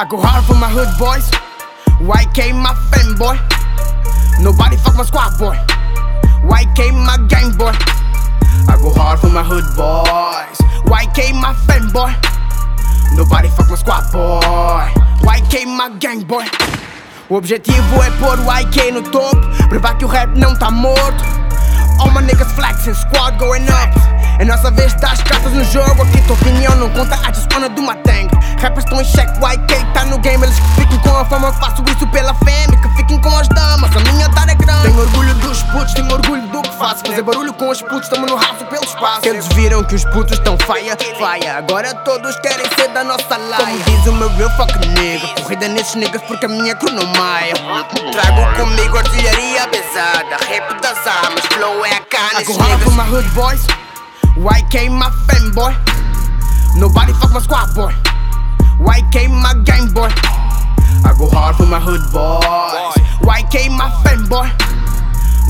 I go hard for my hood boys. YK my fanboy. Nobody fuck my squad boy. YK my gang boy. I go hard for my hood boys. YK my fanboy. Nobody fuck my squad boy. YK my gang boy. O objetivo é pôr o YK no topo. Provar que o rap não tá morto. All my niggas flexing, squad going up. É nossa vez de dar as cartas no jogo. Aqui tua opinião não conta, I just wanna do my thing. Rappers estão em check, YK tá no game. Eles que fiquem com a fama, faço isso pela fame. Que fiquem com as damas, a minha dar é grande. Tenho orgulho dos putos, tenho orgulho do que faço. Fazer barulho com os putos, tamo no raço pelo espaço. Eles viram que os putos estão faia, faia. Agora todos querem ser da nossa laia. Como diz o meu real fuck nigga. Corrida nesses niggas porque a minha crew não maia. Trago comigo artilharia pesada. Rap das armas, flow é a cana. I go hard for my hood boys. YK my fanboy. Nobody fuck my squad boy. YK my gang boy. I go hard for my hood boys. YK my fanboy.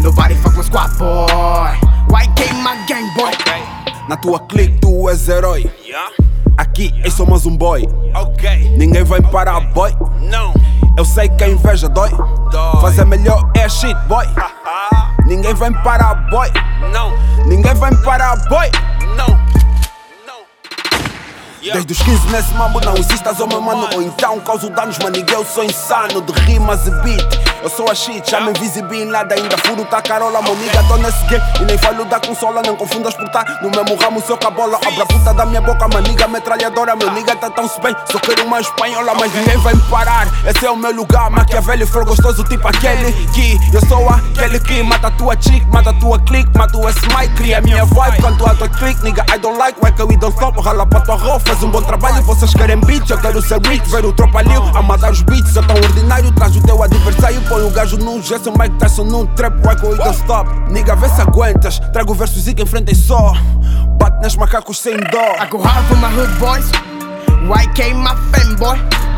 Nobody fuck my squad boy. YK my gang boy. Na tua clique tu és herói. Aqui eu sou mais um boy. Ninguém vai parar, boy. Não. Eu sei que a inveja dói. Fazer melhor é shit, boy. Ninguém vai parar, boy. Não. Ninguém vai parar, boy. Desde os 15 nesse mambo não insistas ao meu mano. Ou então causo danos, maningue eu sou insano De rimas e beat, eu sou a shit Já me nada, ainda furo tá carola Meu nigga, tô nesse game. E nem falo da consola Não confundas por tá no mesmo ramo, seu cabola Abra a puta da minha boca, maniga metralhadora Meu nigga tá tão bem, só quero uma espanhola Mas ninguém vai me parar, esse é o meu lugar Maquiavelli, for gostoso tipo aquele que Eu sou aquele que mata tua chick, mata tua clique Mata o S-Mike, cria a minha vibe Canto a tua clique, nigga, I don't like Why we don't stop, rala pra tua roupa Faz um bom trabalho, vocês querem beats Eu quero ser rich, ver o tropalhão A matar os beats, é tão ordinário Traz o teu adversário, põe o gajo num gesso Mike Tyson num trap, why we don't stop Nigga, vê se aguentas Trago versos e que enfrentem só Bate nas macacos sem dó I go hard for my hood boys. YK my fanboy.